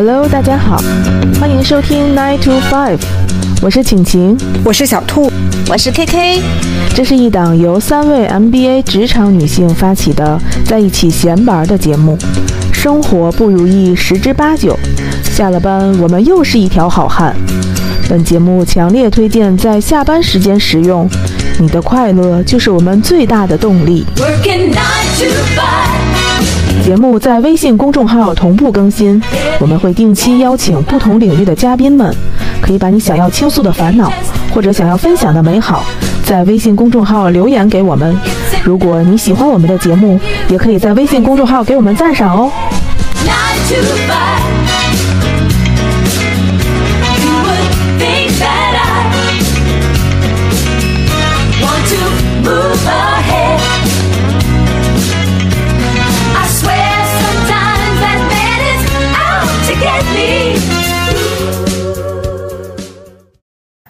Hello，大家好，欢迎收听 Nine to Five，我是晴晴，我是小兔，我是 KK。这是一档由三位 MBA 职场女性发起的在一起闲玩的节目。生活不如意十之八九，下了班我们又是一条好汉。本节目强烈推荐在下班时间食用，你的快乐就是我们最大的动力。节目在微信公众号同步更新，我们会定期邀请不同领域的嘉宾们，可以把你想要倾诉的烦恼或者想要分享的美好，在微信公众号留言给我们。如果你喜欢我们的节目，也可以在微信公众号给我们赞赏哦。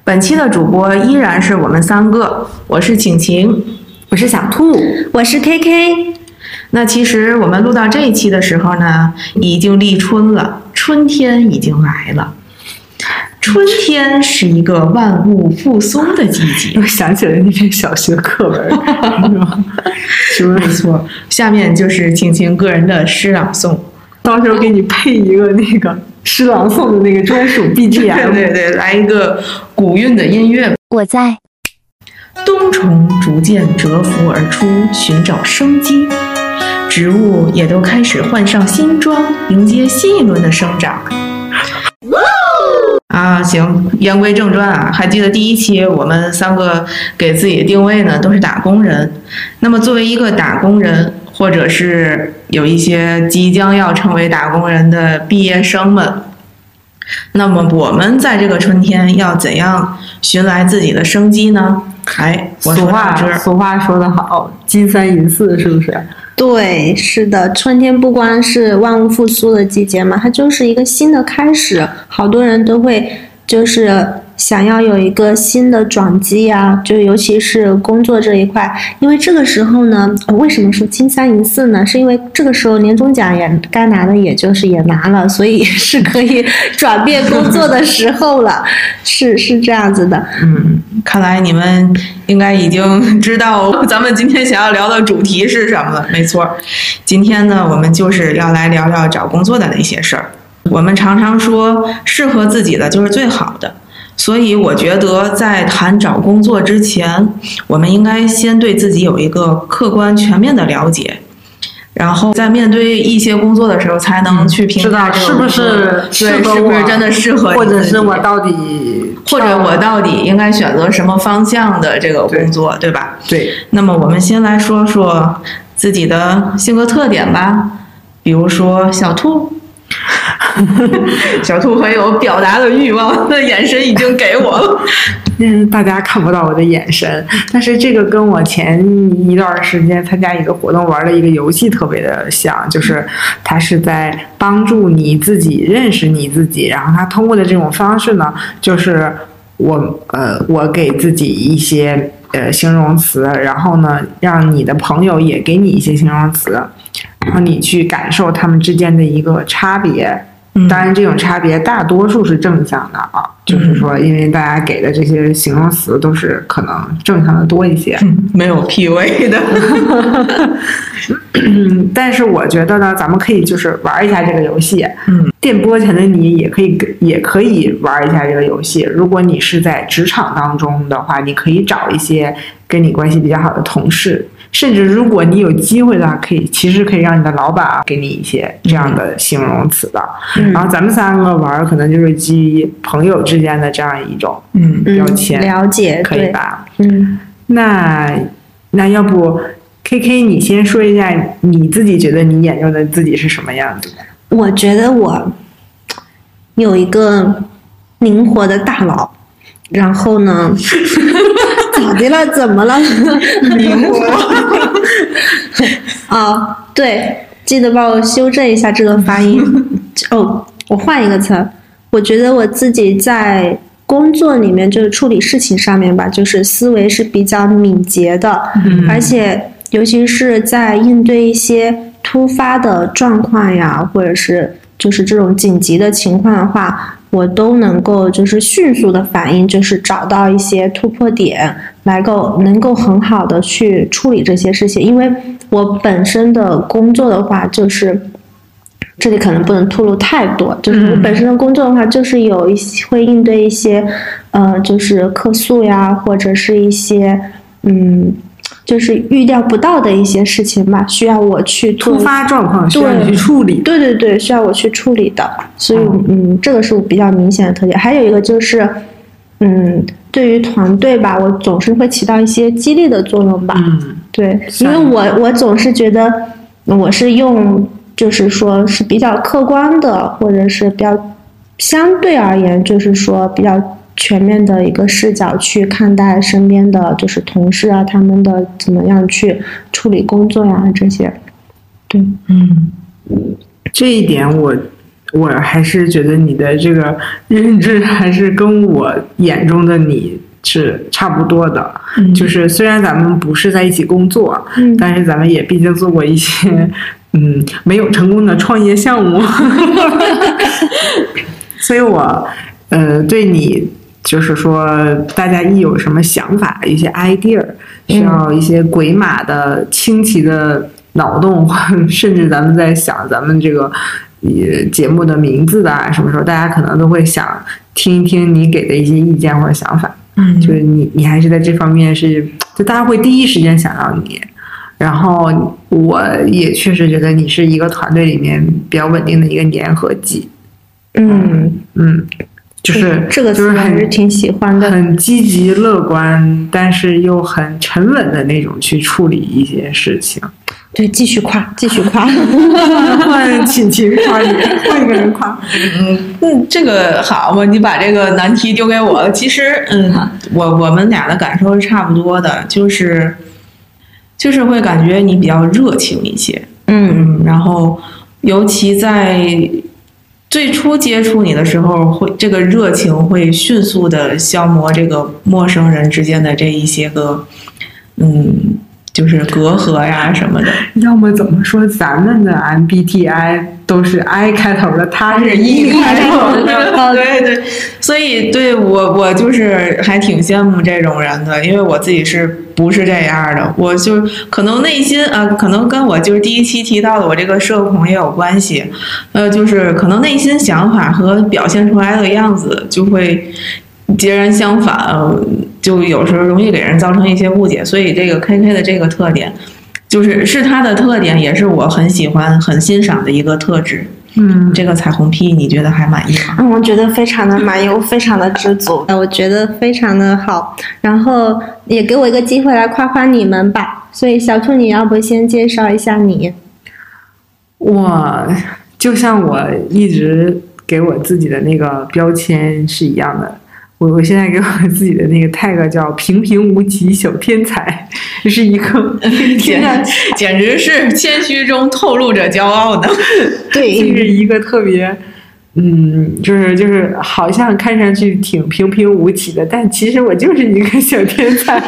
本期的主播依然是我们三个，我是晴晴，我是小兔，我是 KK。那其实我们录到这一期的时候呢，已经立春了，春天已经来了。春天是一个万物复苏的季节，我想起了那篇小学课文，是不是没错？下面就是晴晴个人的诗朗诵，到时候给你配一个那个诗朗诵的那个专属 BGM，对对对，来一个古韵的音乐。我在。冬虫逐渐蛰伏而出，寻找生机，植物也都开始换上新装，迎接新一轮的生长。啊，行，言归正传啊，还记得第一期我们三个给自己定位呢，都是打工人。那么作为一个打工人，或者是有一些即将要成为打工人的毕业生们，那么我们在这个春天要怎样寻来自己的生机呢？哎，俗话俗话说得好，金三银四，是不是？对，是的，春天不光是万物复苏的季节嘛，它就是一个新的开始，好多人都会就是。想要有一个新的转机呀，就尤其是工作这一块，因为这个时候呢，为什么说金三银四呢？是因为这个时候年终奖也该拿的，也就是也拿了，所以 是可以转变工作的时候了，是是这样子的。嗯，看来你们应该已经知道咱们今天想要聊的主题是什么了。没错，今天呢，我们就是要来聊聊找工作的那些事儿。我们常常说，适合自己的就是最好的。所以我觉得，在谈找工作之前，我们应该先对自己有一个客观全面的了解，然后在面对一些工作的时候，才能去评价是不是对是不是真的适合，或者是我到底，或者我到底应该选择什么方向的这个工作，对吧？对。那么我们先来说说自己的性格特点吧，比如说小兔。小兔很有表达的欲望，那眼神已经给我了。嗯，大家看不到我的眼神，但是这个跟我前一段时间参加一个活动玩的一个游戏特别的像，就是它是在帮助你自己认识你自己，然后它通过的这种方式呢，就是我呃，我给自己一些呃形容词，然后呢，让你的朋友也给你一些形容词，然后你去感受他们之间的一个差别。当然，这种差别大多数是正向的啊，就是说，因为大家给的这些形容词都是可能正向的多一些，没有 P U 的。但是我觉得呢，咱们可以就是玩一下这个游戏。嗯，电波前的你也可以也可以玩一下这个游戏。如果你是在职场当中的话，你可以找一些跟你关系比较好的同事。甚至如果你有机会的话，可以其实可以让你的老板啊给你一些这样的形容词的。然后咱们三个玩，可能就是基于朋友之间的这样一种嗯标签，了解可以吧？嗯，那那要不 K K 你先说一下你自己觉得你眼中的自己是什么样子的？我觉得我有一个灵活的大脑，然后呢。咋的了？怎么了？灵活啊，对，记得帮我修正一下这个发音。哦，我换一个词。我觉得我自己在工作里面，就是处理事情上面吧，就是思维是比较敏捷的，而且尤其是在应对一些突发的状况呀，或者是就是这种紧急的情况的话，我都能够就是迅速的反应，就是找到一些突破点，来够能够很好的去处理这些事情。因为我本身的工作的话，就是这里可能不能透露太多，就是我本身的工作的话，就是有一些会应对一些呃，就是客诉呀，或者是一些嗯。就是预料不到的一些事情吧，需要我去突发状况需要你去处理。对对对，需要我去处理的。所以，嗯，这个是我比较明显的特点。还有一个就是，嗯，对于团队吧，我总是会起到一些激励的作用吧。嗯，对，因为我我总是觉得我是用，就是说是比较客观的，或者是比较相对而言，就是说比较。全面的一个视角去看待身边的就是同事啊，他们的怎么样去处理工作呀这些，对，嗯，这一点我我还是觉得你的这个认知还是跟我眼中的你是差不多的，就是虽然咱们不是在一起工作，但是咱们也毕竟做过一些嗯没有成功的创业项目，所以我呃对你。就是说，大家一有什么想法、一些 idea，需要一些鬼马的、清奇的脑洞，甚至咱们在想咱们这个呃节目的名字的啊，什么时候大家可能都会想听一听你给的一些意见或者想法。嗯，就是你，你还是在这方面是，就大家会第一时间想到你。然后我也确实觉得你是一个团队里面比较稳定的一个粘合剂。嗯嗯。就是这个词还是挺喜欢的，很积极乐观，但是又很沉稳的那种去处理一些事情。对，继续夸，继续夸，换 亲亲夸你，换一个人夸。嗯嗯，这个好嘛，你把这个难题丢给我了。其实，嗯，我我们俩的感受是差不多的，就是就是会感觉你比较热情一些，嗯，然后尤其在。最初接触你的时候，会这个热情会迅速的消磨这个陌生人之间的这一些个，嗯，就是隔阂呀什么的。要么怎么说，咱们的 MBTI 都是 I 开头的，他是 E 开头的，对对。所以对我我就是还挺羡慕这种人的，因为我自己是。不是这样的，我就可能内心啊，可能跟我就是第一期提到的我这个社恐也有关系，呃，就是可能内心想法和表现出来的样子就会截然相反，就有时候容易给人造成一些误解。所以这个 K K 的这个特点，就是是他的特点，也是我很喜欢、很欣赏的一个特质。嗯，这个彩虹屁你觉得还满意吗？嗯，我觉得非常的满意，我非常的知足，我觉得非常的好。然后也给我一个机会来夸夸你们吧。所以小兔，你要不先介绍一下你？我就像我一直给我自己的那个标签是一样的。我我现在给我自己的那个 tag 叫平平无奇小天才，这 是一个 简简直是谦虚中透露着骄傲的，对，就是一个特别，嗯，就是就是好像看上去挺平平无奇的，但其实我就是一个小天才。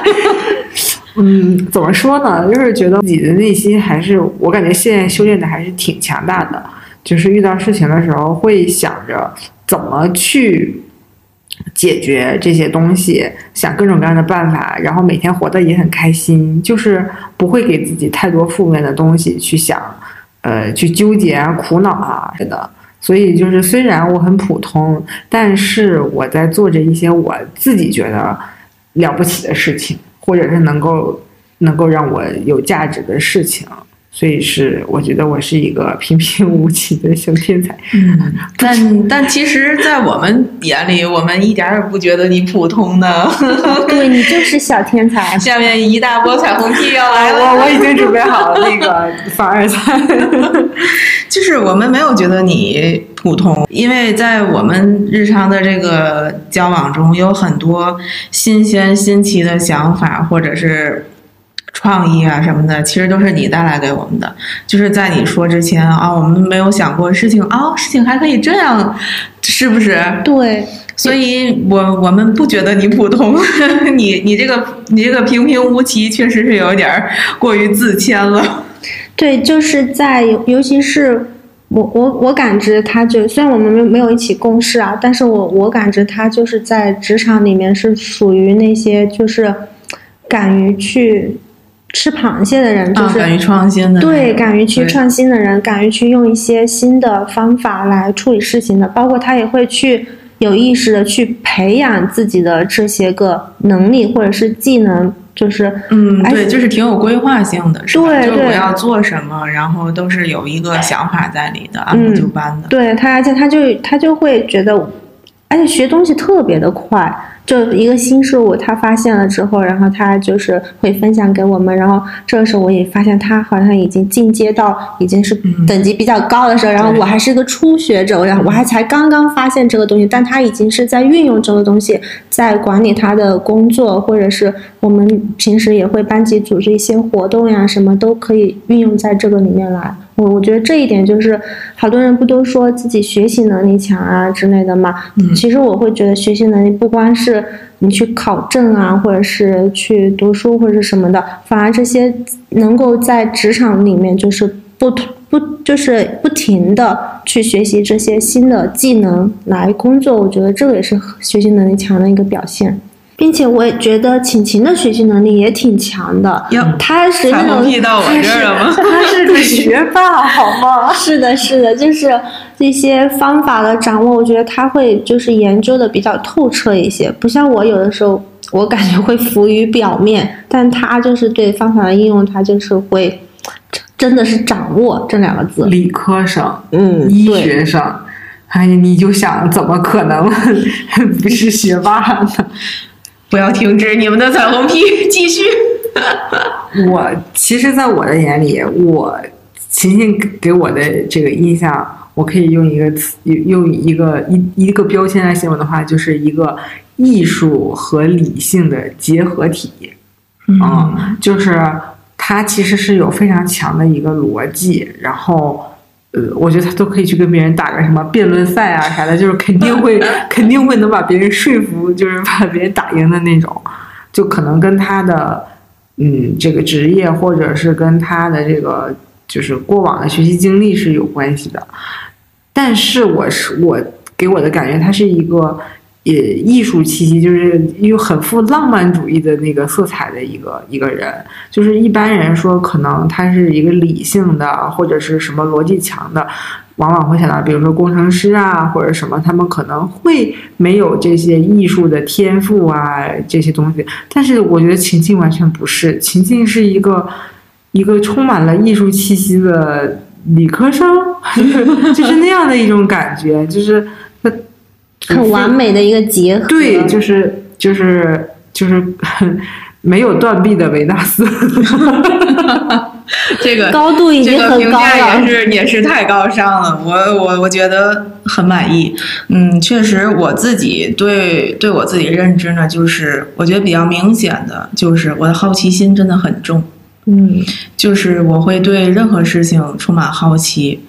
嗯，怎么说呢？就是觉得自己的内心还是，我感觉现在修炼的还是挺强大的，就是遇到事情的时候会想着怎么去。解决这些东西，想各种各样的办法，然后每天活得也很开心，就是不会给自己太多负面的东西去想，呃，去纠结啊、苦恼啊似的。所以就是虽然我很普通，但是我在做着一些我自己觉得了不起的事情，或者是能够能够让我有价值的事情。所以是，我觉得我是一个平平无奇的小天才。嗯，但但其实，在我们眼里，我们一点也不觉得你普通的。对你就是小天才。下面一大波彩虹屁要来了，我我已经准备好了那个凡尔赛。就是我们没有觉得你普通，因为在我们日常的这个交往中，有很多新鲜新奇的想法，或者是。创意啊什么的，其实都是你带来给我们的。就是在你说之前啊，我们没有想过事情啊，事情还可以这样，是不是？对，所以我我们不觉得你普通，你你这个你这个平平无奇，确实是有点过于自谦了。对，就是在尤其是我我我感知他就虽然我们没有没有一起共事啊，但是我我感知他就是在职场里面是属于那些就是敢于去吃螃蟹的人，就是、啊，敢于创新的，对，敢于去创新的人，敢于去用一些新的方法来处理事情的，包括他也会去有意识的去培养自己的这些个能力或者是技能，就是嗯，哎对，就是挺有规划性的，是吧？对对就是我要做什么，然后都是有一个想法在里的，按部就班的。对他，而且他就他就会觉得，而且学东西特别的快，就一个新事物他发现了之后，然后他就是会分享给我们，然后这个时候我也发现他好像已经进阶到已经是嗯。等级比较高的时候，然后我还是一个初学者，然后我还才刚刚发现这个东西，但他已经是在运用这个东西，在管理他的工作，或者是我们平时也会班级组织一些活动呀，什么都可以运用在这个里面来。我我觉得这一点就是，好多人不都说自己学习能力强啊之类的嘛？嗯其实我会觉得学习能力不光是你去考证啊，或者是去读书或者是什么的，反而这些能够在职场里面就是不不就是不停的去学习这些新的技能来工作，我觉得这个也是学习能力强的一个表现。并且我也觉得晴晴的学习能力也挺强的，哟她是彩那种虹屁到我这了吗？他是个学霸，好吗？是的，是的，就是这些方法的掌握，我觉得他会就是研究的比较透彻一些，不像我有的时候，我感觉会浮于表面，但他就是对方法的应用，他就是会真的是掌握这两个字。理科生，嗯，医对，学生，哎，你就想怎么可能 不是学霸呢？不要停止你们的彩虹屁，继续。我其实，在我的眼里，我琴琴给给我的这个印象，我可以用一个词，用一个一一个标签来形容的话，就是一个艺术和理性的结合体。嗯，就是它其实是有非常强的一个逻辑，然后。呃，我觉得他都可以去跟别人打个什么辩论赛啊啥的，就是肯定会 肯定会能把别人说服，就是把别人打赢的那种，就可能跟他的嗯这个职业或者是跟他的这个就是过往的学习经历是有关系的。但是我是我给我的感觉，他是一个也艺术气息，就是又很富浪漫主义的那个色彩的一个一个人。就是一般人说可能他是一个理性的或者是什么逻辑强的，往往会想到比如说工程师啊或者什么，他们可能会没有这些艺术的天赋啊这些东西。但是我觉得秦晋完全不是，秦晋是一个一个充满了艺术气息的理科生，就是那样的一种感觉，就是很完美的一个结合。对，就是就是就是 没有断臂的维纳斯。这个高度已这个经很高评价了也。是也是太高尚了，我我我觉得很满意。嗯，确实我自己对对我自己认知呢，就是我觉得比较明显的就是我的好奇心真的很重，嗯，就是我会对任何事情充满好奇。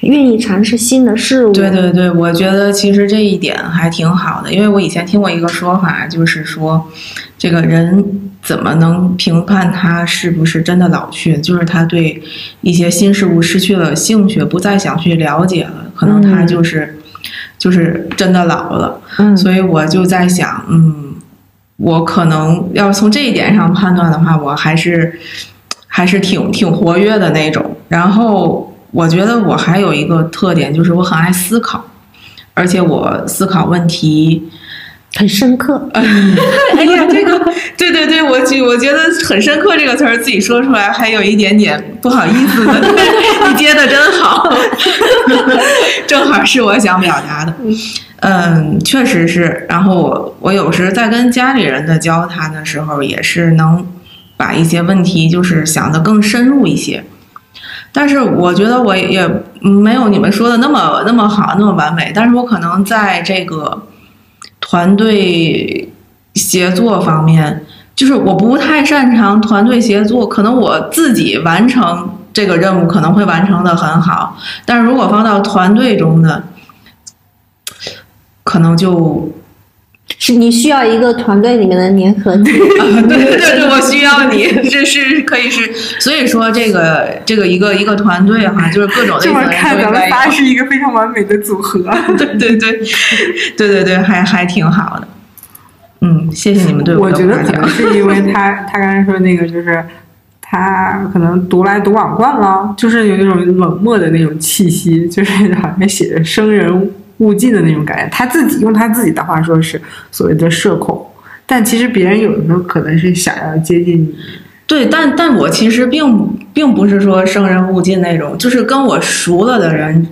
愿意尝试新的事物。对对对，我觉得其实这一点还挺好的，因为我以前听过一个说法，就是说这个人怎么能评判他是不是真的老去，就是他对一些新事物失去了兴趣，不再想去了解了，可能他嗯就是、就是真的老了。嗯，所以我就在想，嗯，我可能要从这一点上判断的话，我还是还是挺挺活跃的那种。然后我觉得我还有一个特点，就是我很爱思考，而且我思考问题。很深刻。哎呀，这个对对对，我觉我觉得很深刻这个词儿自己说出来还有一点点不好意思的，你接的真好，正好是我想表达的。嗯，确实是。然后我我有时在跟家里人的交谈的时候，也是能把一些问题就是想得更深入一些。但是我觉得我也没有你们说的那么那么好，那么完美。但是我可能在这个团队协作方面，就是我不太擅长团队协作，可能我自己完成这个任务可能会完成的很好，但是如果放到团队中呢，可能就是你需要一个团队里面的粘合剂。对对对对，我需要你，这 是可以是，所以说这个这个一个一个团队哈，就是各种类这么型的人看咱们。仨是一个非常完美的组合。对 对对，对对对，还还挺好的。嗯，谢谢你们对我的夸奖觉得可能。是因为他他刚才说那个就是他可能独来独往惯了，就是有那种冷漠的那种气息，就是好像写着生人勿近的那种感觉。他自己用他自己的话说是所谓的社恐，但其实别人有的时候可能是想要接近你。对，但但我其实并并不是说生人勿近那种，就是跟我熟了的人，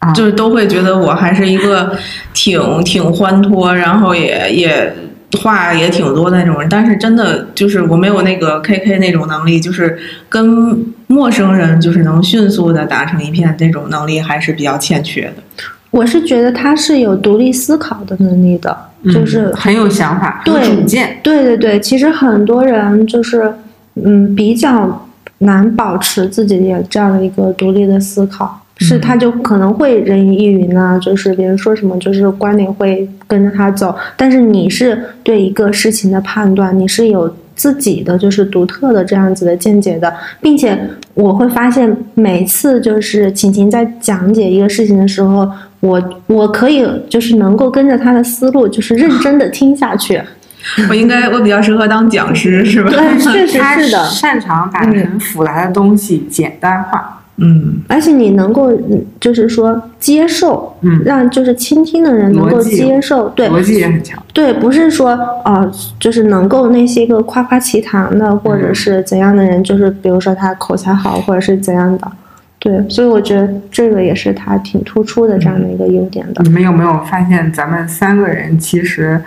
啊就是都会觉得我还是一个挺挺欢脱，然后也也话也挺多的那种人。但是真的就是我没有那个 K K 那种能力，就是跟陌生人就是能迅速的打成一片那种能力还是比较欠缺的。我是觉得他是有独立思考的能力的，就是嗯很有想法，有对主见。对对对，其实很多人就是嗯比较难保持自己的这样的一个独立的思考，是他就可能会人云亦云啊，就是别人说什么就是观点会跟着他走，但是你是对一个事情的判断，你是有自己的就是独特的这样子的见解的，并且我会发现每次就是晴晴在讲解一个事情的时候。我我可以就是能够跟着他的思路，就是认真的听下去。我应该我比较适合当讲师是吧？对，确实是的。擅长把人复杂的东西简单化。嗯，而且你能够，嗯就是说接受，嗯让就是倾听的人能够接受，对逻辑也很强。对，不是说啊、就是能够那些个夸夸其谈的，或者是怎样的人，就是比如说他口才好，或者是怎样的，对，所以我觉得这个也是他挺突出的这样的一个优点的。你们有没有发现，咱们三个人其实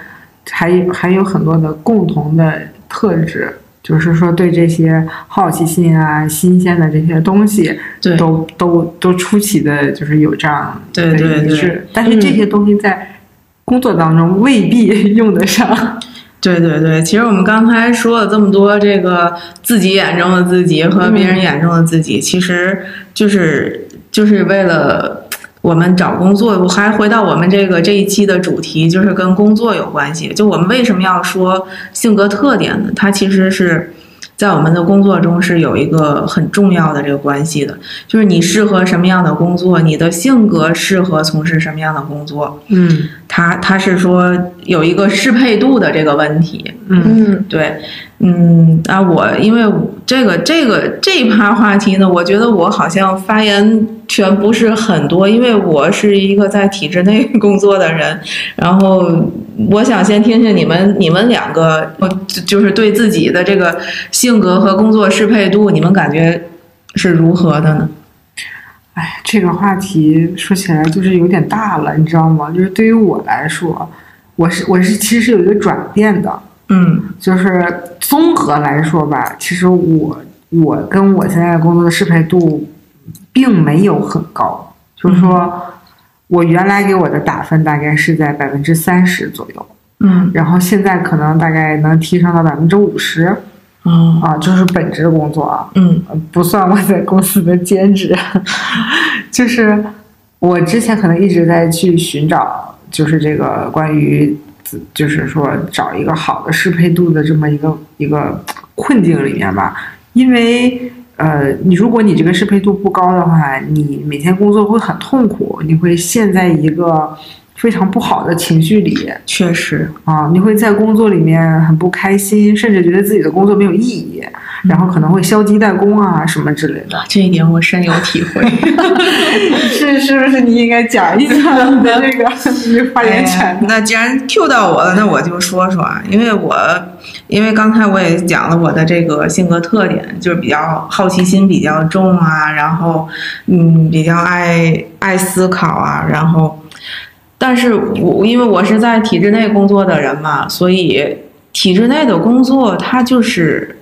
还有还有很多的共同的特质，就是说对这些好奇心啊、新鲜的这些东西，对都都都出奇的，就是有这样的对对对一致。但是这些东西在工作当中未必 用得上。对对对，其实我们刚才说了这么多，这个自己眼中的自己和别人眼中的自己，其实就是就是为了我们找工作。我还回到我们这个这一期的主题，就是跟工作有关系。就我们为什么要说性格特点呢？它其实是。在我们的工作中是有一个很重要的这个关系的，就是你适合什么样的工作，你的性格适合从事什么样的工作，嗯它它是说有一个适配度的这个问题。嗯嗯对，嗯，啊，我因为这个这个这一趴话题呢，我觉得我好像发言权不是很多，因为我是一个在体制内 工作的人，然后我想先听听你们你们两个，就是对自己的这个性格和工作适配度，你们感觉是如何的呢？哎，这个话题说起来就是有点大了，你知道吗？就是对于我来说，我是我是其实是有一个转变的，嗯。就是综合来说吧，其实我我跟我现在工作的适配度并没有很高，就是说我原来给我的打分大概是在百分之三十左右，嗯。然后现在可能大概能提升到百分之五十哦啊，就是本职工作啊，嗯。呃不算我在公司的兼职，就是我之前可能一直在去寻找，就是这个关于，就是说找一个好的适配度的这么一个一个困境里面吧，因为呃，你如果你这个适配度不高的话，你每天工作会很痛苦，你会陷在一个非常不好的情绪里，确实，啊，你会在工作里面很不开心，甚至觉得自己的工作没有意义，然后可能会消极怠工啊什么之类的。这一点我深有体会。是是不是你应该讲一下你的这个 发言权哎？那既然 Q 到我了，那我就说说啊，因为我因为刚才我也讲了我的这个性格特点，就是比较好奇心比较重啊，然后嗯比较爱爱思考啊，然后但是我因为我是在体制内工作的人嘛，所以体制内的工作它就是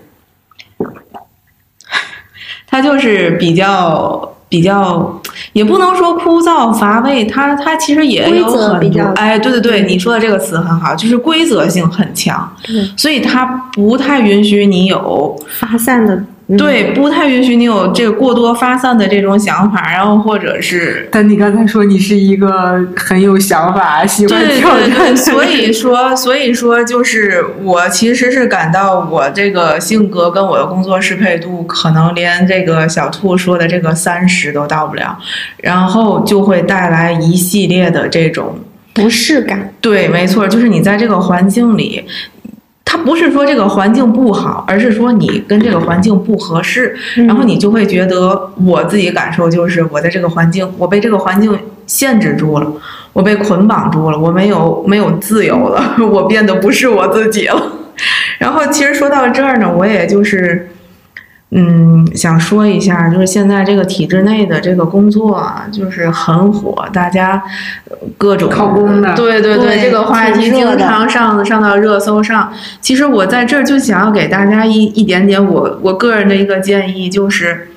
它就是比较比较，也不能说枯燥乏味，它它其实也有很多，哎，对对对，你说的这个词很好，就是规则性很强，所以它不太允许你有发散的嗯对，不太允许你有这个过多发散的这种想法，然后或者是但你刚才说你是一个很有想法、喜欢对挑战所以说，所以说，就是我其实是感到我这个性格跟我的工作适配度，可能连这个小兔说的这个三十都到不了，然后就会带来一系列的这种不适感。对，没错，就是你在这个环境里，它不是说这个环境不好，而是说你跟这个环境不合适，嗯然后你就会觉得，我自己感受就是我在这个环境，我被这个环境限制住了，我被捆绑住了，我没有没有自由了，我变得不是我自己了。然后其实说到这儿呢，我也就是。嗯，想说一下，就是现在这个体制内的这个工作啊，就是很火，大家呃各种考公的对对对这个话题经常上上到热搜上。其实我在这儿就想要给大家一一点点我我个人的一个建议，就是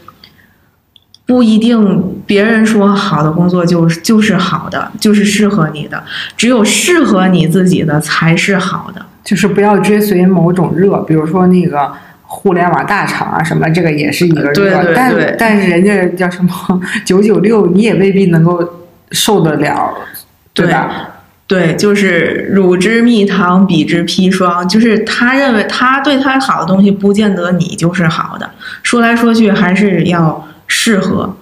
不一定别人说好的工作就是就是好的，就是适合你的，只有适合你自己的才是好的。就是不要追随某种热，比如说那个互联网大厂啊什么，这个也是一个热，对对对但但是人家叫什么九九六，你也未必能够受得了，对吧？对，就是乳之蜜糖，彼之砒霜。就是他认为他对他好的东西，不见得你就是好的。说来说去，还是要适合。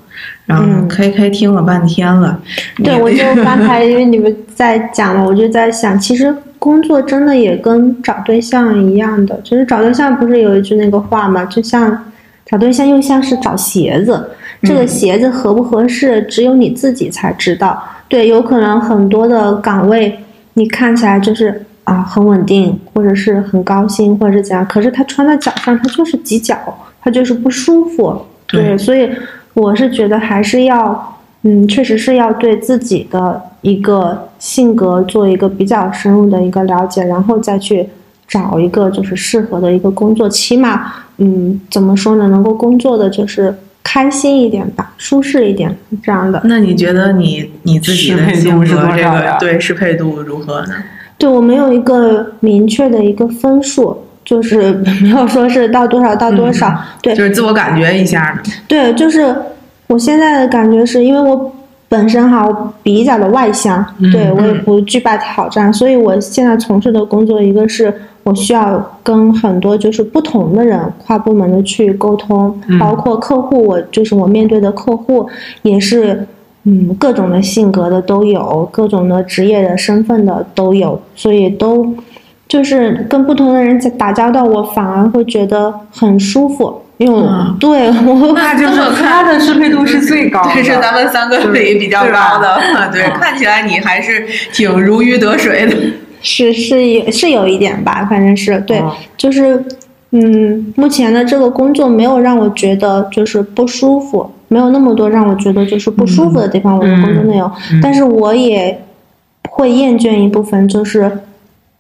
然后嗯 K K 听了半天了，对，我就 刚才因为你们在讲了，我就在想，其实工作真的也跟找对象一样的，就是找对象不是有一句那个话嘛，就像找对象又像是找鞋子，这个鞋子合不合适，只有你自己才知道。对，有可能很多的岗位你看起来就是啊很稳定，或者是很高薪，或者是怎样，可是它穿在脚上，它就是挤脚，它就是不舒服。对对，所以我是觉得还是要，嗯，确实是要对自己的一个性格做一个比较深入的一个了解，然后再去找一个就是适合的一个工作，起码，嗯，怎么说呢，能够工作的就是开心一点吧，舒适一点这样的。那你觉得你你自己的适配度是性格这多少呀个对适配度如何呢？对我没有一个明确的一个分数，就是没有说是到多少到多少，对，就是自我感觉一下？对，就是我现在的感觉是因为我本身哈我比较的外向，对我也不惧怕挑战，所以我现在从事的工作，一个是我需要跟很多就是不同的人跨部门的去沟通，包括客户，我就是我面对的客户也是。嗯，各种的性格的都有，各种的职业的身份的都有，所以都就是跟不同的人在打交道，我反而会觉得很舒服，因为我、嗯。对我那就是他的适配度是最高的，这是咱们三个里比较高的，对，看起来你还是挺如鱼得水的。是是有是有一点吧，反正是对，哦就是嗯，目前的这个工作没有让我觉得就是不舒服，没有那么多让我觉得就是不舒服的地方，我的工作内容，但是我也会厌倦一部分就是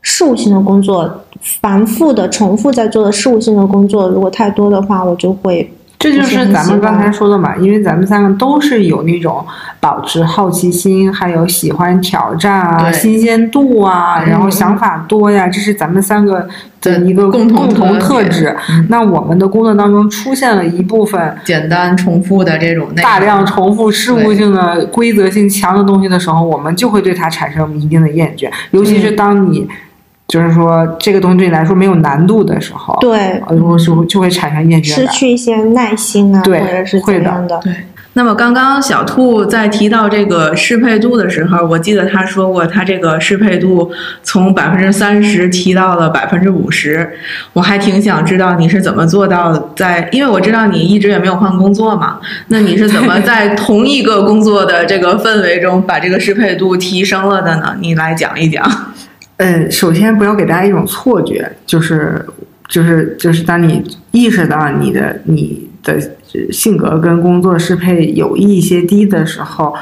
事务性的工作，繁复的、重复在做的事务性的工作，如果太多的话，我就会这就是咱们刚才说的嘛，因为咱们三个都是有那种保持好奇心，还有喜欢挑战啊、新鲜度啊，嗯然后想法多呀，这是咱们三个的一个共同同特质。嗯那我们的工作当中出现了一部分简单重复的这种大量重复、事务性的、规则性强的东西的时候，我们就会对它产生一定的厌倦，尤其是当你。就是说，这个东西对你来说没有难度的时候，对呃，就会就会产生厌倦失。去一些耐心啊，对或者是会的怎样的。对。那么刚刚小兔在提到这个适配度的时候，我记得他说过，他这个适配度从百分之三十提到了百分之五十。我还挺想知道你是怎么做到的，在因为我知道你一直也没有换工作嘛，那你是怎么在同一个工作的这个氛围中把这个适配度提升了的呢？你来讲一讲。嗯，首先不要给大家一种错觉，就是就是就是当你意识到你的你的性格跟工作适配有一些低的时候，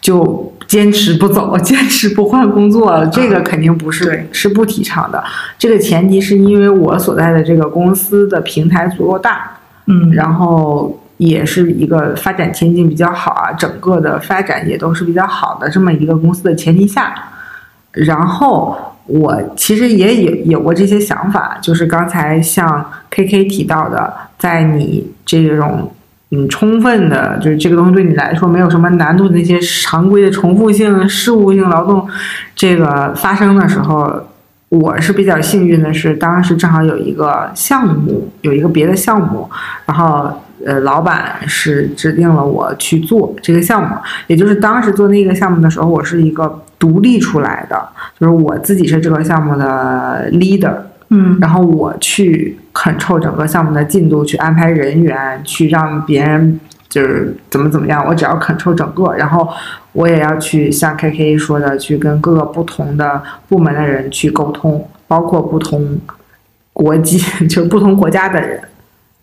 就坚持不走，坚持不换工作，这个肯定不是对是不提倡的。这个前提是因为我所在的这个公司的平台足够大，嗯然后也是一个发展前景比较好啊，整个的发展也都是比较好的这么一个公司的前提下，然后我其实也有有过这些想法，就是刚才像 K K 提到的，在你这种嗯充分的，就是这个东西对你来说没有什么难度的那些常规的重复性、事务性劳动，这个发生的时候，我是比较幸运的是，当时正好有一个项目，有一个别的项目，然后。呃，老板是指定了我去做这个项目，也就是当时做那个项目的时候，我是一个独立出来的，就是我自己是这个项目的 leader，嗯然后我去 control 整个项目的进度，去安排人员，去让别人就是怎么怎么样，我只要 control 整个，然后我也要去像 K K 说的，去跟各个不同的部门的人去沟通，包括不同国际，就是不同国家的人，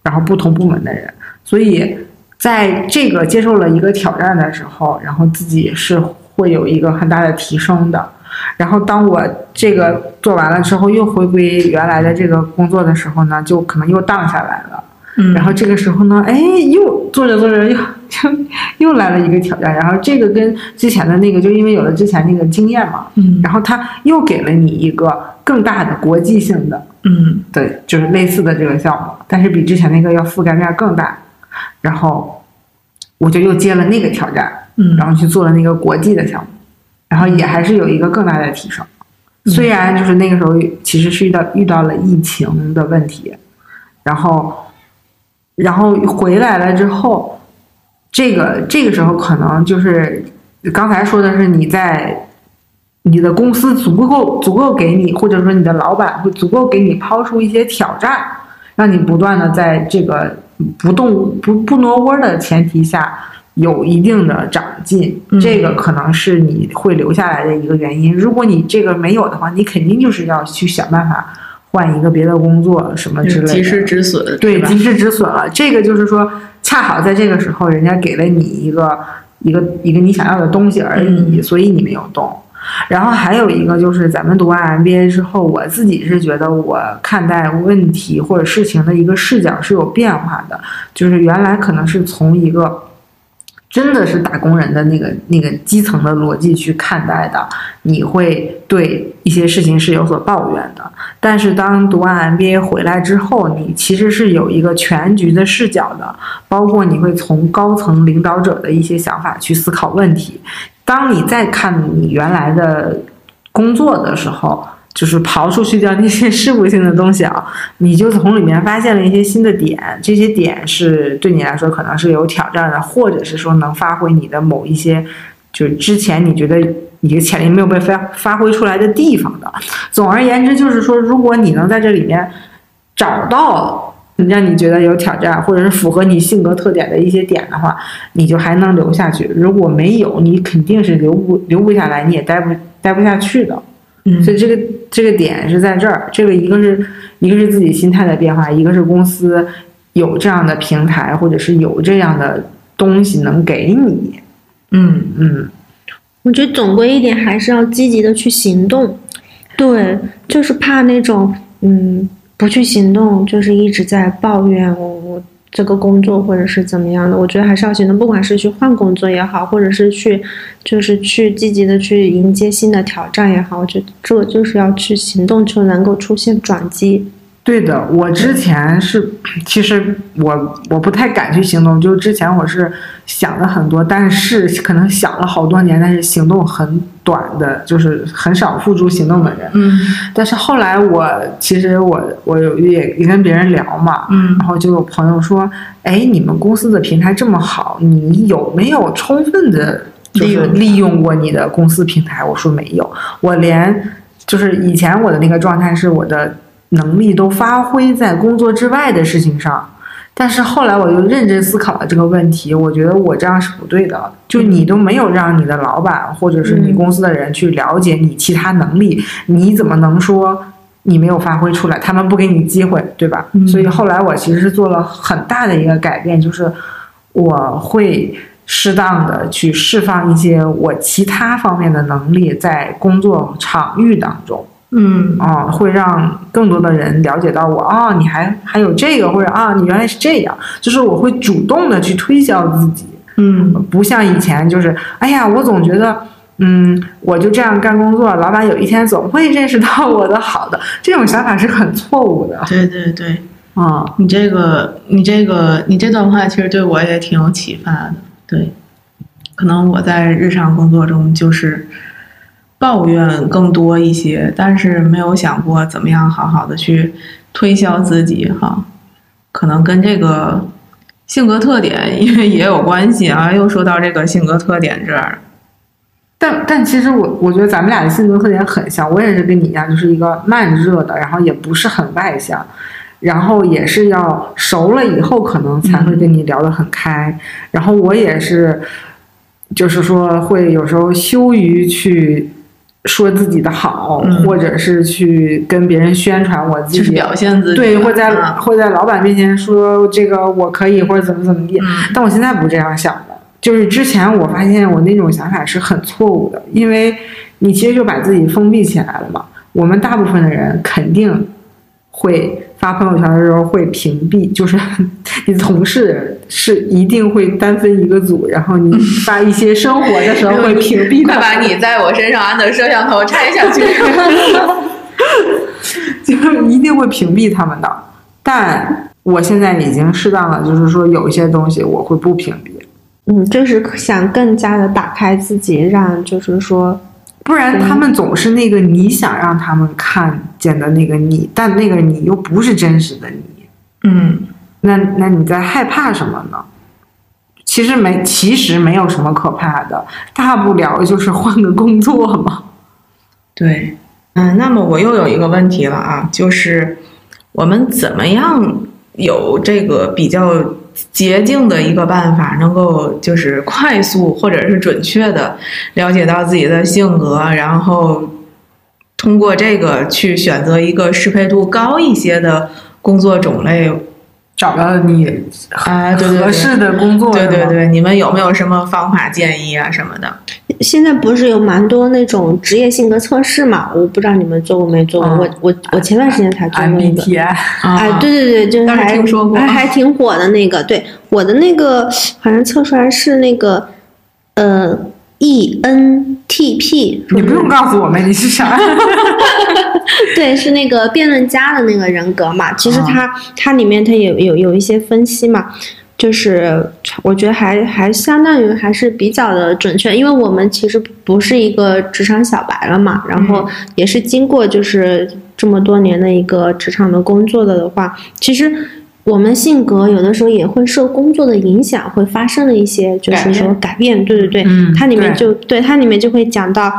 然后不同部门的人。所以，在这个接受了一个挑战的时候，然后自己是会有一个很大的提升的。然后，当我这个做完了之后，又回归原来的这个工作的时候呢，就可能又荡下来了。嗯，然后这个时候呢，哎，又做着做着又 又又来了一个挑战。然后这个跟之前的那个，就因为有了之前那个经验嘛，嗯然后他又给了你一个更大的国际性的，嗯对，就是类似的这个项目，但是比之前那个要覆盖面更大。然后我就又接了那个挑战，嗯然后去做了那个国际的项目，然后也还是有一个更大的提升。虽然就是那个时候其实是遇到遇到了疫情的问题，然后然后回来了之后，这个这个时候可能就是刚才说的是你在你的公司足够足够给你，或者说你的老板会足够给你抛出一些挑战，让你不断的在这个不动不不挪窝的前提下。有一定的长进，嗯这个可能是你会留下来的一个原因。如果你这个没有的话，你肯定就是要去想办法换一个别的工作什么之类的。及时止损，对，及时止损了。这个就是说，恰好在这个时候，人家给了你一个一个一个你想要的东西而已，嗯所以你没有动。然后还有一个就是，咱们读完 MBA 之后，我自己是觉得我看待问题或者事情的一个视角是有变化的，就是原来可能是从一个。真的是打工人的那个那个基层的逻辑去看待的，你会对一些事情是有所抱怨的。但是当读完 MBA 回来之后，你其实是有一个全局的视角的，包括你会从高层领导者的一些想法去思考问题。当你再看你原来的工作的时候，就是刨出去掉那些事务性的东西啊，你就从里面发现了一些新的点，这些点是对你来说可能是有挑战的，或者是说能发挥你的某一些，就是之前你觉得你的潜力没有被发发挥出来的地方的。总而言之，就是说，如果你能在这里面找到让你觉得有挑战，或者是符合你性格特点的一些点的话，你就还能留下去。如果没有，你肯定是留不留不下来，你也待不待不下去的。嗯所以这个这个点是在这儿，这个一个是一个是自己心态的变化，一个是公司有这样的平台，或者是有这样的东西能给你。嗯嗯，我觉得总归一点还是要积极的去行动，对，就是怕那种嗯不去行动，就是一直在抱怨我我这个工作或者是怎么样的。我觉得还是要行动，不管是去换工作也好，或者是去就是去积极的去迎接新的挑战也好，我觉得这就是要去行动，就能够出现转机。对的，我之前是，其实我我不太敢去行动，就是之前我是想了很多，但是可能想了好多年，但是行动很短的，就是很少付诸行动的人。嗯但是后来我其实我我有也也跟别人聊嘛，嗯然后就有朋友说，哎，你们公司的平台这么好，你有没有充分的，就是利用利用过你的公司平台？我说没有，我连就是以前我的那个状态是我的能力都发挥在工作之外的事情上。但是后来我就认真思考了这个问题，我觉得我这样是不对的。就你都没有让你的老板或者是你公司的人去了解你其他能力，你怎么能说你没有发挥出来？他们不给你机会，对吧？嗯所以后来我其实是做了很大的一个改变，就是我会适当的去释放一些我其他方面的能力在工作场域当中。嗯。啊、会让更多的人了解到我啊、你还还有这个，或者啊，你原来是这样，就是我会主动的去推销自己，嗯。不像以前就是，哎呀，我总觉得嗯，我就这样干工作，老板有一天总会认识到我的好的，这种想法是很错误的。对对对，啊、你这个你这个你这段话其实对我也挺有启发的。对，可能我在日常工作中就是抱怨更多一些，但是没有想过怎么样好好的去推销自己哈。可能跟这个性格特点因为也有关系啊。又说到这个性格特点这儿，但但其实我我觉得咱们俩的性格特点很像，我也是跟你一样，就是一个慢热的，然后也不是很外向，然后也是要熟了以后可能才会跟你聊得很开，然后我也是，就是说会有时候羞于去说自己的好，嗯或者是去跟别人宣传我自己就是表现自己，对，会在嗯会在老板面前说这个我可以或者怎么怎么地，嗯但我现在不这样想的。就是之前我发现我那种想法是很错误的，因为你其实就把自己封闭起来了嘛。我们大部分的人肯定会发朋友圈的时候会屏蔽，就是你的同事是一定会单分一个组，然后你 发一些生活的时候会屏蔽快把你在我身上安的摄像头拆下去。就是一定会屏蔽他们的。但我现在已经适当的，就是说有一些东西我会不屏蔽，嗯，就是想更加的打开自己，让就是说，不然他们总是那个你想让他们看见的那个你，但那个你又不是真实的你。嗯，那那你在害怕什么呢？其实没，其实没有什么可怕的，大不了就是换个工作嘛。对，嗯，那么我又有一个问题了啊，就是我们怎么样有这个比较捷径的一个办法，能够就是快速或者是准确的了解到自己的性格，然后通过这个去选择一个适配度高一些的工作种类。找到你啊，对对对合适的工作，对对对，你们有没有什么方法建议啊什么的？现在不是有蛮多那种职业性格测试嘛？我不知道你们做过没做过，嗯我我我前段时间才做过一个。MBTI 哎，对对对，就是还听说过还还挺火的那个。对，我的那个好像测出来是那个呃 ENTP，你不用告诉我们 你是啥。对，是那个辩论家的那个人格嘛。其实啊它、它里面它有有有一些分析嘛，就是我觉得还还相当于还是比较的准确，因为我们其实不是一个职场小白了嘛，然后也是经过就是这么多年的一个职场的工作的的话，其实。我们性格有的时候也会受工作的影响，会发生了一些，就是说改变。对对对，嗯它里面就对它里面就会讲到，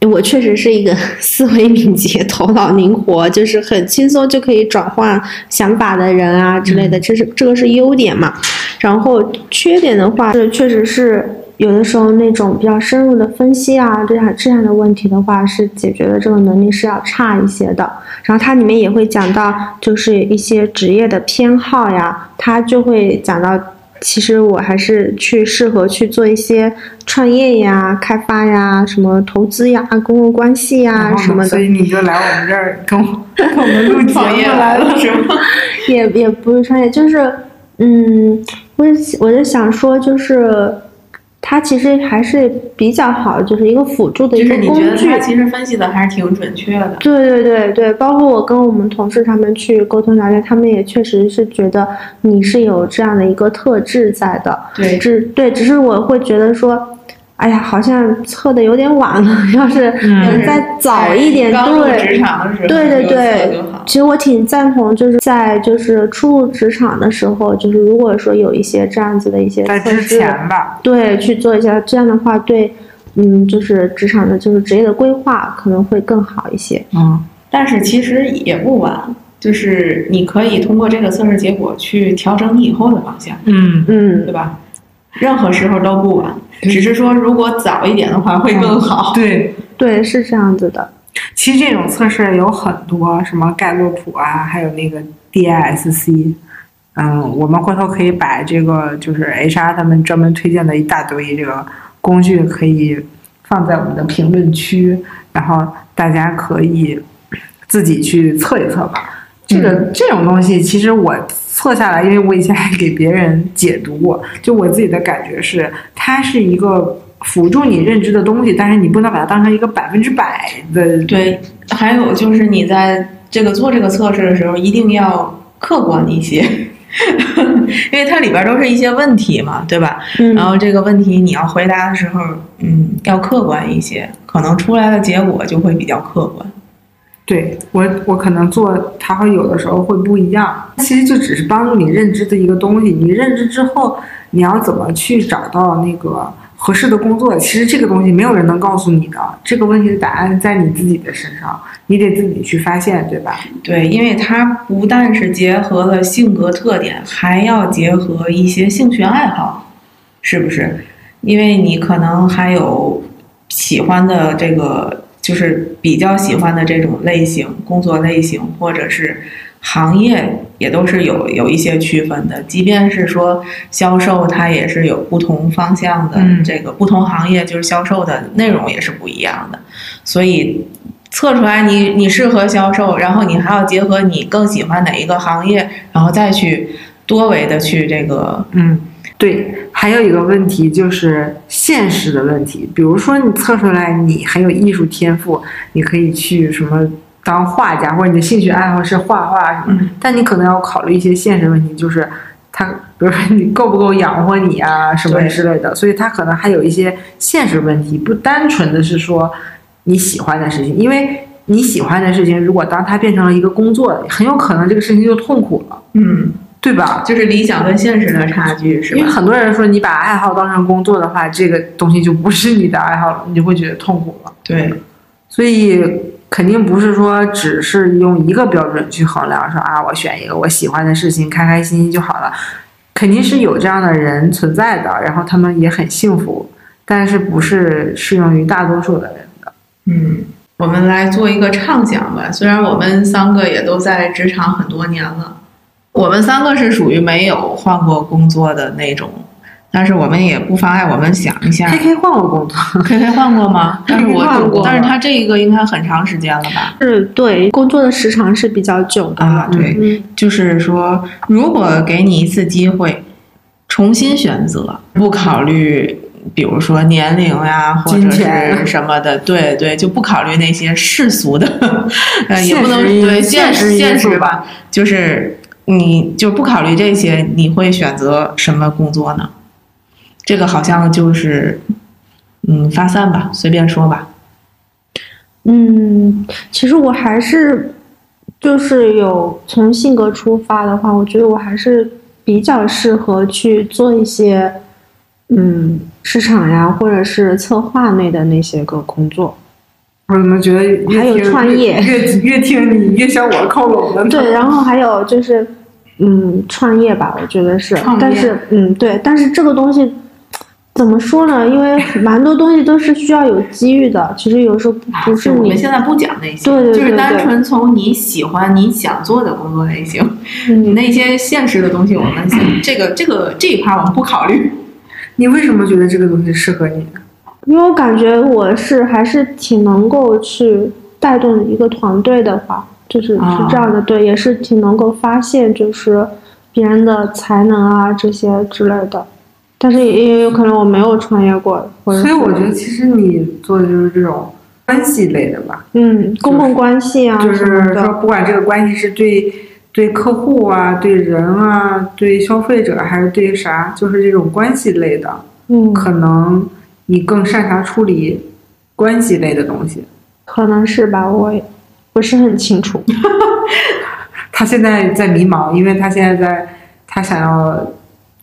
我确实是一个思维敏捷、头脑灵活，就是很轻松就可以转换想法的人啊之类的，这是这个是优点嘛。然后缺点的话，是确实是有的时候那种比较深入的分析啊，这样这样的问题的话，是解决的这个能力是要差一些的。然后它里面也会讲到，就是一些职业的偏好呀，它就会讲到。其实我还是去适合去做一些创业呀、开发呀、什么投资呀、公共关系呀什么的所。以你就来我们这儿跟我 跟我们录节目来了，是吗？也也不是创业，就是嗯，我我就想说，就是它其实还是比较好，就是一个辅助的一个工是你觉得具。其实分析的还是挺准确的。对对对对，包括我跟我们同事他们去沟通聊天，他们也确实是觉得你是有这样的一个特质在的。对只对，只是我会觉得说，哎呀，好像测的有点晚了，要是能再早一点，对。场的时候，对对对，其实我挺赞同，就是在就是初入职场的时候，就是如果说有一些这样子的一些在之测试，前吧，对，去做一下，这样的话对，嗯，就是职场的就是职业的规划可能会更好一些。嗯，但是其实也不晚，就是你可以通过这个测试结果去调整你以后的方向，嗯，嗯对，吧？任何时候都不晚，只是说如果早一点的话会更好。对。对，是这样子的。其实这种测试有很多，什么盖洛普啊，还有那个 DISC，嗯，我们回头可以把这个就是 HR 他们专门推荐的一大堆这个工具，可以放在我们的评论区，然后大家可以自己去测一测吧。这个、这种东西，其实我测下来，因为我以前还给别人解读过，就我自己的感觉是，它是一个辅助你认知的东西，但是你不能把它当成一个百分之百的。对，还有就是你在这个做这个测试的时候，一定要客观一些，因为它里边都是一些问题嘛，对吧？嗯然后这个问题你要回答的时候，嗯，要客观一些，可能出来的结果就会比较客观。对我，我可能做它会有的时候会不一样。其实就只是帮助你认知的一个东西。你认知之后，你要怎么去找到那个合适的工作？其实这个东西没有人能告诉你的。这个问题的答案在你自己的身上，你得自己去发现，对吧？对，因为它不但是结合了性格特点，还要结合一些兴趣爱好，是不是？因为你可能还有喜欢的这个，就是比较喜欢的这种类型、工作类型，或者是行业，也都是有有一些区分的。即便是说销售，它也是有不同方向的，嗯这个不同行业就是销售的内容也是不一样的，所以。测出来你你适合销售，然后你还要结合你更喜欢哪一个行业，然后再去多维的去这个嗯，对。还有一个问题就是现实的问题，比如说你测出来你很有艺术天赋，你可以去什么当画家，或者你的兴趣爱好是画画什么，嗯但你可能要考虑一些现实问题，就是他，比如说你够不够养活你啊，什么之类的，所以他可能还有一些现实问题，不单纯的是说你喜欢的事情，因为你喜欢的事情，如果当它变成了一个工作，很有可能这个事情就痛苦了，嗯，对吧？就是理想跟现实的差距是吧？因为很多人说你把爱好当成工作的话，这个东西就不是你的爱好了，你就会觉得痛苦了。对，所以肯定不是说只是用一个标准去衡量，说啊，我选一个我喜欢的事情，开开心心就好了。肯定是有这样的人存在的，然后他们也很幸福，但是不是适用于大多数的人的。嗯，我们来做一个畅想吧。虽然我们三个也都在职场很多年了，我们三个是属于没有换过工作的那种，但是我们也不妨碍我们想一下 K K 换过工作，，K K 换过吗？但是我换过。但是他这一个应该很长时间了吧？是对工作的时长是比较久的。啊，对，嗯。就是说，如果给你一次机会，重新选择，不考虑，比如说年龄呀，或者是什么的，对对，就不考虑那些世俗的，呃，也不能对现现实现实吧，就是你就不考虑这些，你会选择什么工作呢？这个好像就是，嗯，发散吧，随便说吧。嗯，其实我还是就是有从性格出发的话，我觉得我还是比较适合去做一些嗯市场呀，或者是策划类的那些个工作。我怎么觉得越还有听创业越越越听你越向我靠拢了呢？对，然后还有就是，嗯，创业吧，我觉得是但是，嗯，对，但是这个东西怎么说呢？因为蛮多东西都是需要有机遇的，其实有时候不不是你我们，现在不讲那些，对对对就是单纯从你喜欢、你想做的工作类型，你嗯，那些现实的东西，我们先这个这个这一趴我们不考虑。你为什么觉得这个东西适合你？因为我感觉我是还是挺能够去带动一个团队的话，就是是啊这样的，对，也是挺能够发现就是别人的才能啊这些之类的。但是也也有可能我没有创业过，或者所以我觉得其实你做的就是这种关系类的吧，嗯，公共关系啊就是说，不管这个关系是对对客户啊、对人啊、对消费者还是对啥，就是这种关系类的，嗯，可能你更擅长处理关系类的东西。可能是吧，我也不是很清楚。他现在在迷茫，因为他现在在他想要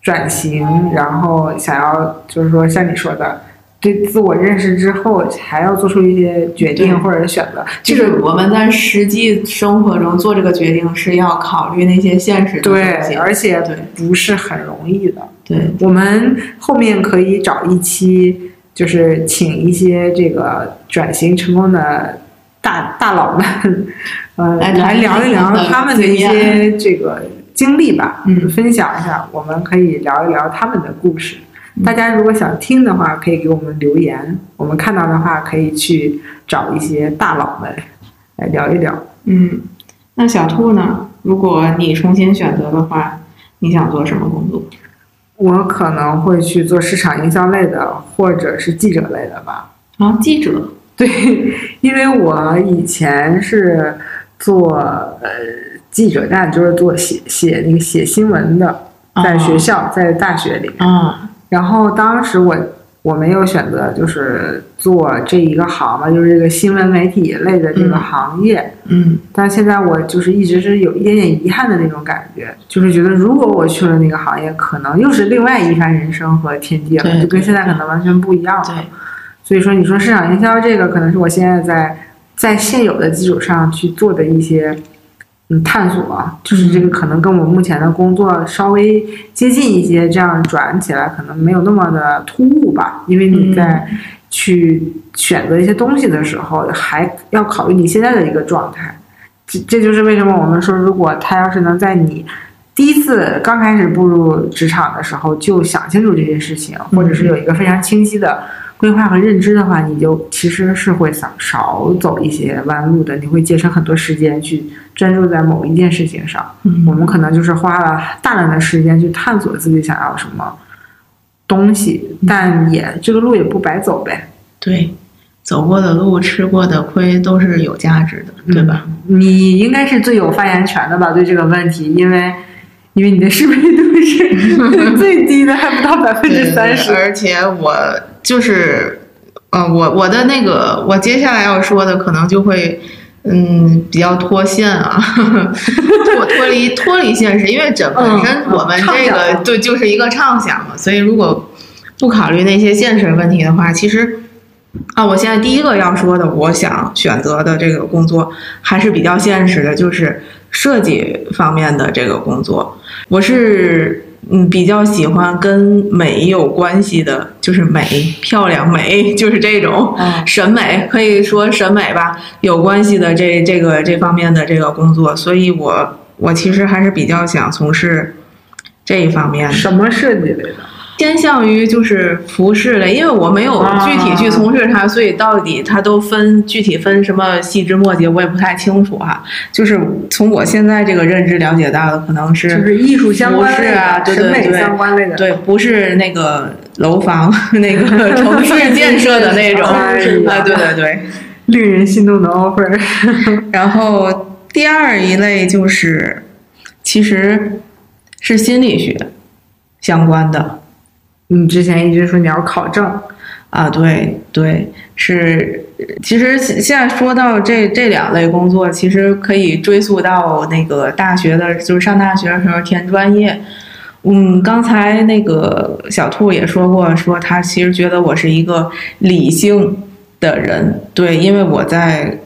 转型，然后想要就是说像你说的，对自我认识之后，还要做出一些决定或者选择。这就是个我们在实际生活中做这个决定，是要考虑那些现实的对东西，。而且对不是很容易的。对，我们后面可以找一期，就是请一些这个转型成功的大大佬们，呃，来聊一聊他们的一些这个经历吧，嗯分享一下，我们可以聊一聊他们的故事。嗯大家如果想听的话，可以给我们留言，我们看到的话可以去找一些大佬们来聊一聊。嗯，那小兔呢？如果你重新选择的话，你想做什么工作？我可能会去做市场营销类的，或者是记者类的吧。啊，记者，对，因为我以前是做呃记者站，就是做写写那个写新闻的，在学校，在大学里面。啊，然后当时我我没有选择就是做这一个行嘛，就是这个新闻媒体类的这个嗯行业。嗯但现在我就是一直是有一点点遗憾的那种感觉，就是觉得如果我去了那个行业，可能又是另外一番人生和天地了，就跟现在可能完全不一样了。对，所以说，你说市场营销这个，可能是我现在在在现有的基础上去做的一些嗯探索啊，就是这个可能跟我目前的工作稍微接近一些，这样转起来可能没有那么的突兀吧，因为你在去选择一些东西的时候，还要考虑你现在的一个状态。这这就是为什么我们说，如果他要是能在你第一次刚开始步入职场的时候就想清楚这些事情，或者是有一个非常清晰的规划和认知的话，你就其实是会少少走一些弯路的，你会节省很多时间去专注在某一件事情上。嗯我们可能就是花了大量的时间去探索自己想要什么东西，但也这个路也不白走呗，对，走过的路、吃过的亏都是有价值的，对吧？你应该是最有发言权的吧？对这个问题，因为因为你的适配度是 最低的，还不到百分之三十。而且我就是，呃，我我的那个，我接下来要说的可能就会，嗯，比较脱线啊，脱脱离脱离现实，因为这本身我们这个对就是一个畅想嘛，所以如果不考虑那些现实问题的话，其实。啊，我现在第一个要说的，我想选择的这个工作还是比较现实的，就是设计方面的这个工作。我是嗯比较喜欢跟美有关系的，就是美、漂亮、美，就是这种嗯审美，可以说审美吧，有关系的这这个这方面的这个工作，所以我我其实还是比较想从事这一方面的。什么设计类的？偏向于就是服饰类，因为我没有具体去从事它，所以到底它都分具体分什么细枝末节，我也不太清楚哈。就是从我现在这个认知了解到的，可能是就是艺术相关啊对对审美对相关类的。对，不是那个楼房 那个 城市建设的那种哎呀啊，对对对。令人心动的 offer。然后第二一类就是，其实是心理学相关的。你之前一直说你要考证，啊，对对，是，其实现在说到这这两类工作，其实可以追溯到那个大学的，就是上大学的时候填专业。嗯，刚才那个小兔也说过，说他其实觉得我是一个理性的人，对，因为我在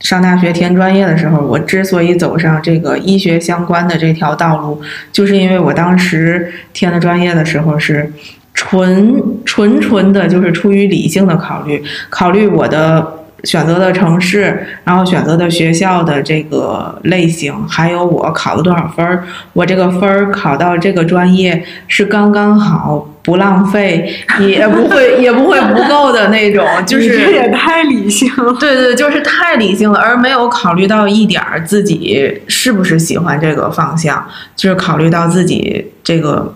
上大学填专业的时候，我之所以走上这个医学相关的这条道路，就是因为我当时填的专业的时候是纯纯纯的，就是出于理性的考虑，考虑我的选择的城市，然后选择的学校的这个类型，还有我考了多少分儿，我这个分儿考到这个专业是刚刚好，不浪费，也不会也不会不够的那种，就是这也太理性了。对对，就是太理性了，而没有考虑到一点儿自己是不是喜欢这个方向，就是考虑到自己这个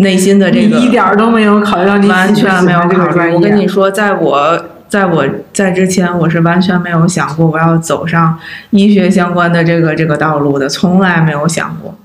内心的这个一点儿都没有考虑到你完全没有考虑。我跟你说，在我在我在之前，我是完全没有想过我要走上医学相关的这个这个道路的，从来没有想过。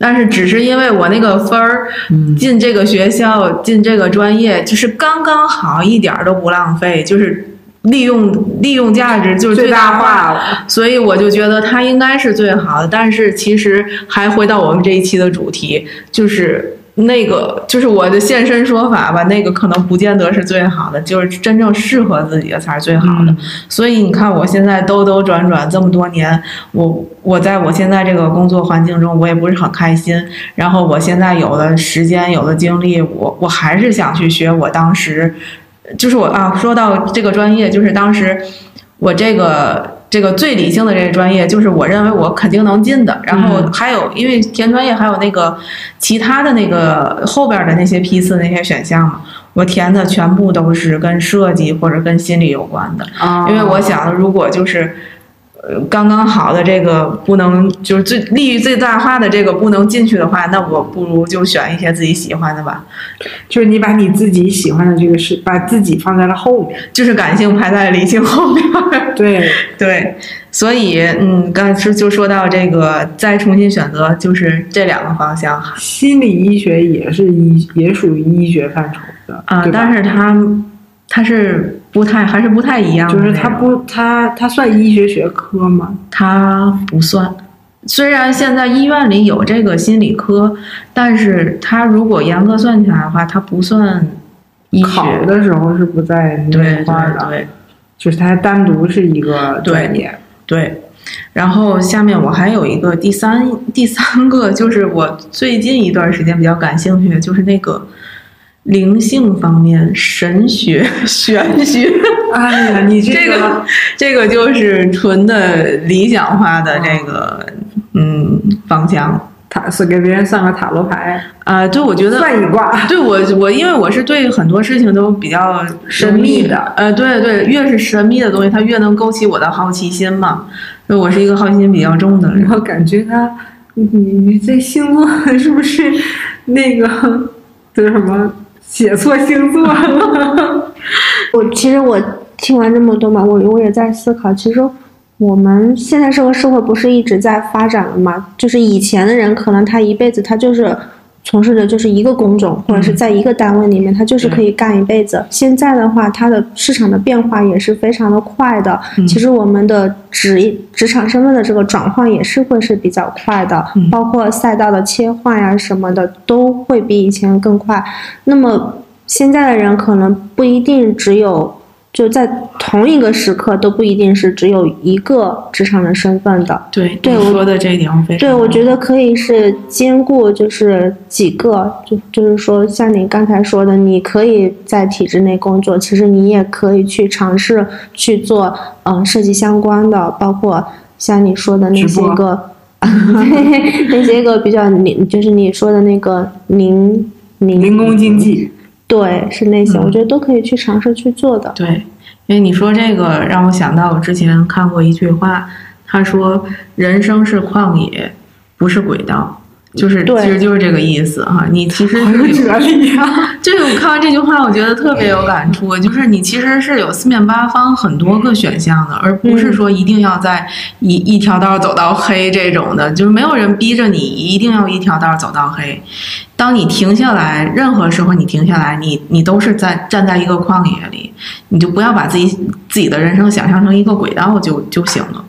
但是只是因为我那个分儿嗯进这个学校、进这个专业，就是刚刚好，一点儿都不浪费，就是利用利用价值就是最大化了。所以我就觉得它应该是最好的。但是其实还回到我们这一期的主题，就是那个就是我的现身说法吧，那个可能不见得是最好的，就是真正适合自己的才是最好的。嗯所以你看，我现在兜兜转转这么多年，我我在我现在这个工作环境中，我也不是很开心。然后我现在有了时间，有了精力，我我还是想去学我当时，就是我啊，说到这个专业，就是当时我这个这个最理性的这个专业，就是我认为我肯定能进的。然后嗯还有，因为填专业还有那个其他的那个后边的那些批次那些选项嘛，我填的全部都是跟设计或者跟心理有关的。啊因为我想，如果就是呃刚刚好的这个不能就是最利益最大化的这个不能进去的话，那我不如就选一些自己喜欢的吧。就是你把你自己喜欢的这个事，把自己放在了后面。就是感性排在理性后面。对，对，所以嗯，刚才就说到这个再重新选择，就是这两个方向心理医学也是医，也属于医学范畴的啊，但是它它是不太还是不太一样就，是它不，它它算医学学科吗？它不算。虽然现在医院里有这个心理科，但是它如果严格算起来的话，它不算医学。考的时候是不在对那块儿的，对对就是它单独是一个专业。对。然后下面我还有一个第三第三个，就是我最近一段时间比较感兴趣的，就是那个灵性方面、神学、玄学。哎呀，你这个这个就是纯的理想化的这个嗯方向。塔是给别人算个塔罗牌，啊、对，我觉得算一卦。对我我因为我是对很多事情都比较神秘的呃，对对，越是神秘的东西，它越能勾起我的好奇心嘛。所以我是一个好奇心比较重的人。然后感觉他，你你这星座是不是那个叫 什么写错星座了？我其实我听完这么多嘛，我我也在思考，其实我们现在这个社会不是一直在发展了嘛？就是以前的人可能他一辈子他就是从事的就是一个工种，或者是在一个单位里面，他就是可以干一辈子。现在的话，它的市场的变化也是非常的快的。其实我们的职职场身份的这个转换也是会是比较快的，嗯包括赛道的切换呀什么的都会比以前更快。那么现在的人可能不一定只有就在同一个时刻都不一定是只有一个职场的身份的。对对我说的这一点我非常对，我觉得可以是兼顾，就是几个，就就是说，像你刚才说的，你可以在体制内工作，其实你也可以去尝试去做，嗯、设计相关的，包括像你说的那些个，那些个比较零，就是你说的那个零零零工经济，对，是那些，嗯我觉得都可以去尝试去做的。对，因为你说这个让我想到我之前看过一句话，他说人生是旷野，不是轨道。就是其实就是这个意思哈，你其实好有是哲理啊！这 个我看完这句话，我觉得特别有感触，就是你其实是有四面八方很多个选项的，而不是说一定要在一一条道走到黑这种的，就是没有人逼着你一定要一条道走到黑。当你停下来，任何时候你停下来，你你都是在站在一个旷野里，你就不要把自己自己的人生想象成一个轨道就就行了。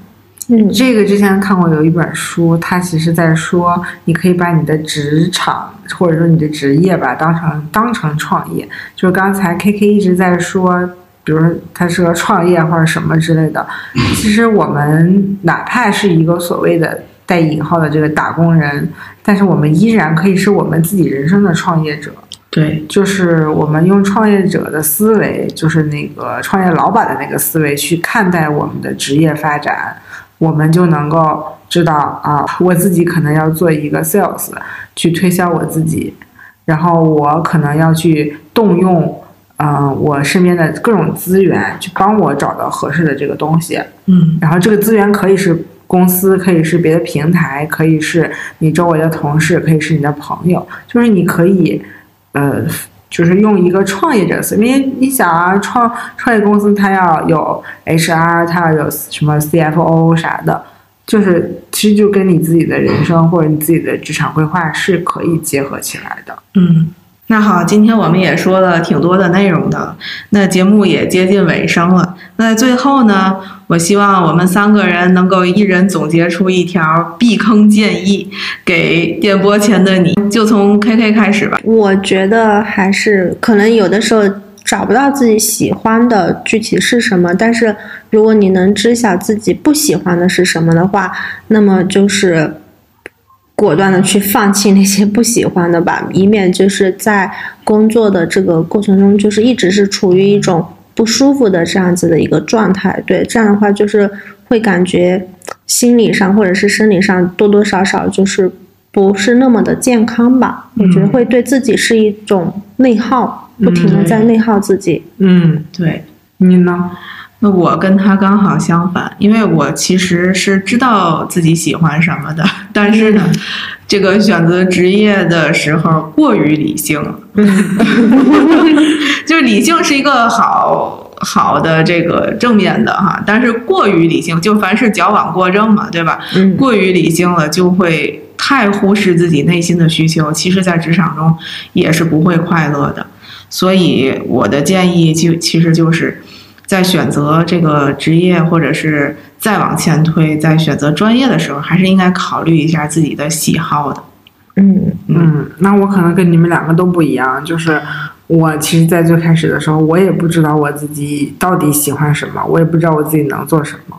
嗯，这个之前看过有一本书，它其实在说，你可以把你的职场或者说你的职业吧当成当成创业。就是刚才 K K 一直在说，比如说他是个创业或者什么之类的。其实我们哪怕是一个所谓的带引号的这个打工人，但是我们依然可以是我们自己人生的创业者。对，就是我们用创业者的思维，就是那个创业老板的那个思维去看待我们的职业发展，我们就能够知道啊，我自己可能要做一个 sales 去推销我自己，然后我可能要去动用，嗯、我身边的各种资源去帮我找到合适的这个东西，嗯。然后这个资源可以是公司，可以是别的平台，可以是你周围的同事，可以是你的朋友，就是你可以，呃，就是用一个创业者思维，你想啊，创创业公司它要有 HR，它要有什么 CFO 啥的，就是其实就跟你自己的人生或者你自己的职场规划是可以结合起来的。嗯。那好，今天我们也说了挺多的内容的，那节目也接近尾声了。那最后呢，我希望我们三个人能够一人总结出一条避坑建议，给电波前的你。就从 K K 开始吧。我觉得还是可能有的时候找不到自己喜欢的具体是什么，但是如果你能知晓自己不喜欢的是什么的话，那么就是果断的去放弃那些不喜欢的吧，以免就是在工作的这个过程中，就是一直是处于一种不舒服的这样子的一个状态。对，这样的话就是会感觉心理上或者是生理上多多少少就是不是那么的健康吧。我觉得会对自己是一种内耗，不停的在内耗自己。嗯，对，你呢？那我跟他刚好相反，因为我其实是知道自己喜欢什么的，但是呢，这个选择职业的时候过于理性了。就是理性是一个好好的这个正面的哈，但是过于理性，就凡是矫枉过正嘛，对吧？嗯过于理性了，就会太忽视自己内心的需求，其实，在职场中也是不会快乐的。所以，我的建议就其实就是在选择这个职业，或者是再往前推，在选择专业的时候，还是应该考虑一下自己的喜好的。嗯嗯，那我可能跟你们两个都不一样，就是我其实，在最开始的时候，我也不知道我自己到底喜欢什么，我也不知道我自己能做什么。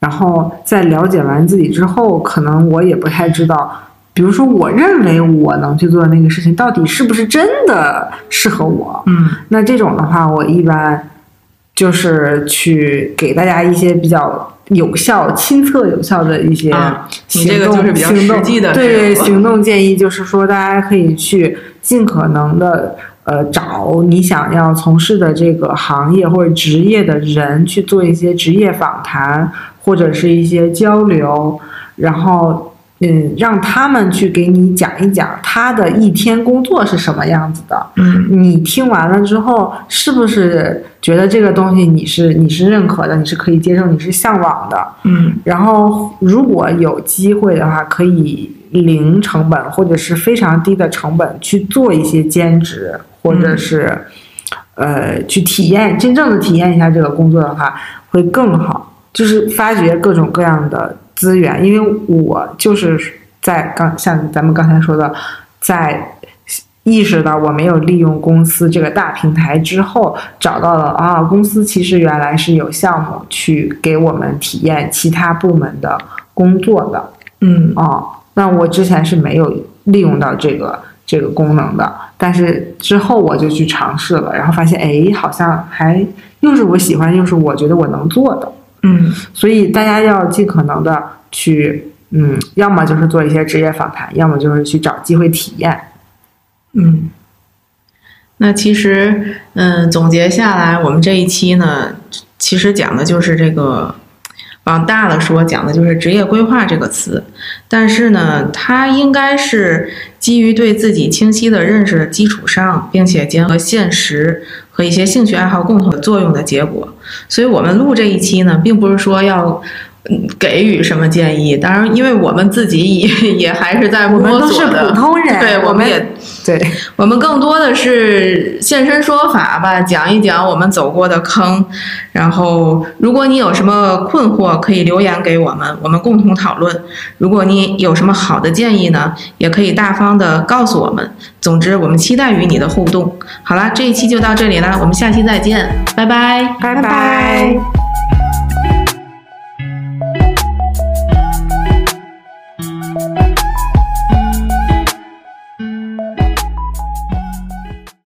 然后在了解完自己之后，可能我也不太知道，比如说，我认为我能去做的那个事情，到底是不是真的适合我？嗯那这种的话，我一般就是去给大家一些比较有效、亲测有效的一些行动、行动对行动建议，就是说大家可以去尽可能的呃找你想要从事的这个行业或者职业的人去做一些职业访谈或者是一些交流，然后。嗯，让他们去给你讲一讲他的一天工作是什么样子的，嗯你听完了之后，是不是觉得这个东西你是你是认可的，你是可以接受，你是向往的？嗯然后如果有机会的话，可以零成本或者是非常低的成本去做一些兼职，或者是、呃去体验真正的体验一下这个工作的话，会更好。就是发掘各种各样的资源，因为我就是在刚像咱们刚才说的，在意识到我没有利用公司这个大平台之后，找到了啊，公司其实原来是有项目去给我们体验其他部门的工作的嗯哦。那我之前是没有利用到这个这个功能的，但是之后我就去尝试了，然后发现哎，好像还又是我喜欢，又是我觉得我能做的。嗯所以大家要尽可能的去，嗯，要么就是做一些职业访谈，要么就是去找机会体验。嗯。那其实，嗯，总结下来，我们这一期呢，其实讲的就是这个，往大了说，讲的就是职业规划这个词。但是呢，它应该是基于对自己清晰的认识的基础上，并且结合现实和一些兴趣爱好共同的作用的结果。所以我们录这一期呢，并不是说要。嗯给予什么建议？当然，因为我们自己也 也还是在我们都是摸索的，普通人，对，我们我们也对，我们更多的是现身说法吧，讲一讲我们走过的坑。然后，如果你有什么困惑，可以留言给我们，我们共同讨论。如果你有什么好的建议呢，也可以大方的告诉我们。总之，我们期待与你的互动。好啦，这一期就到这里啦，我们下期再见，拜拜。拜拜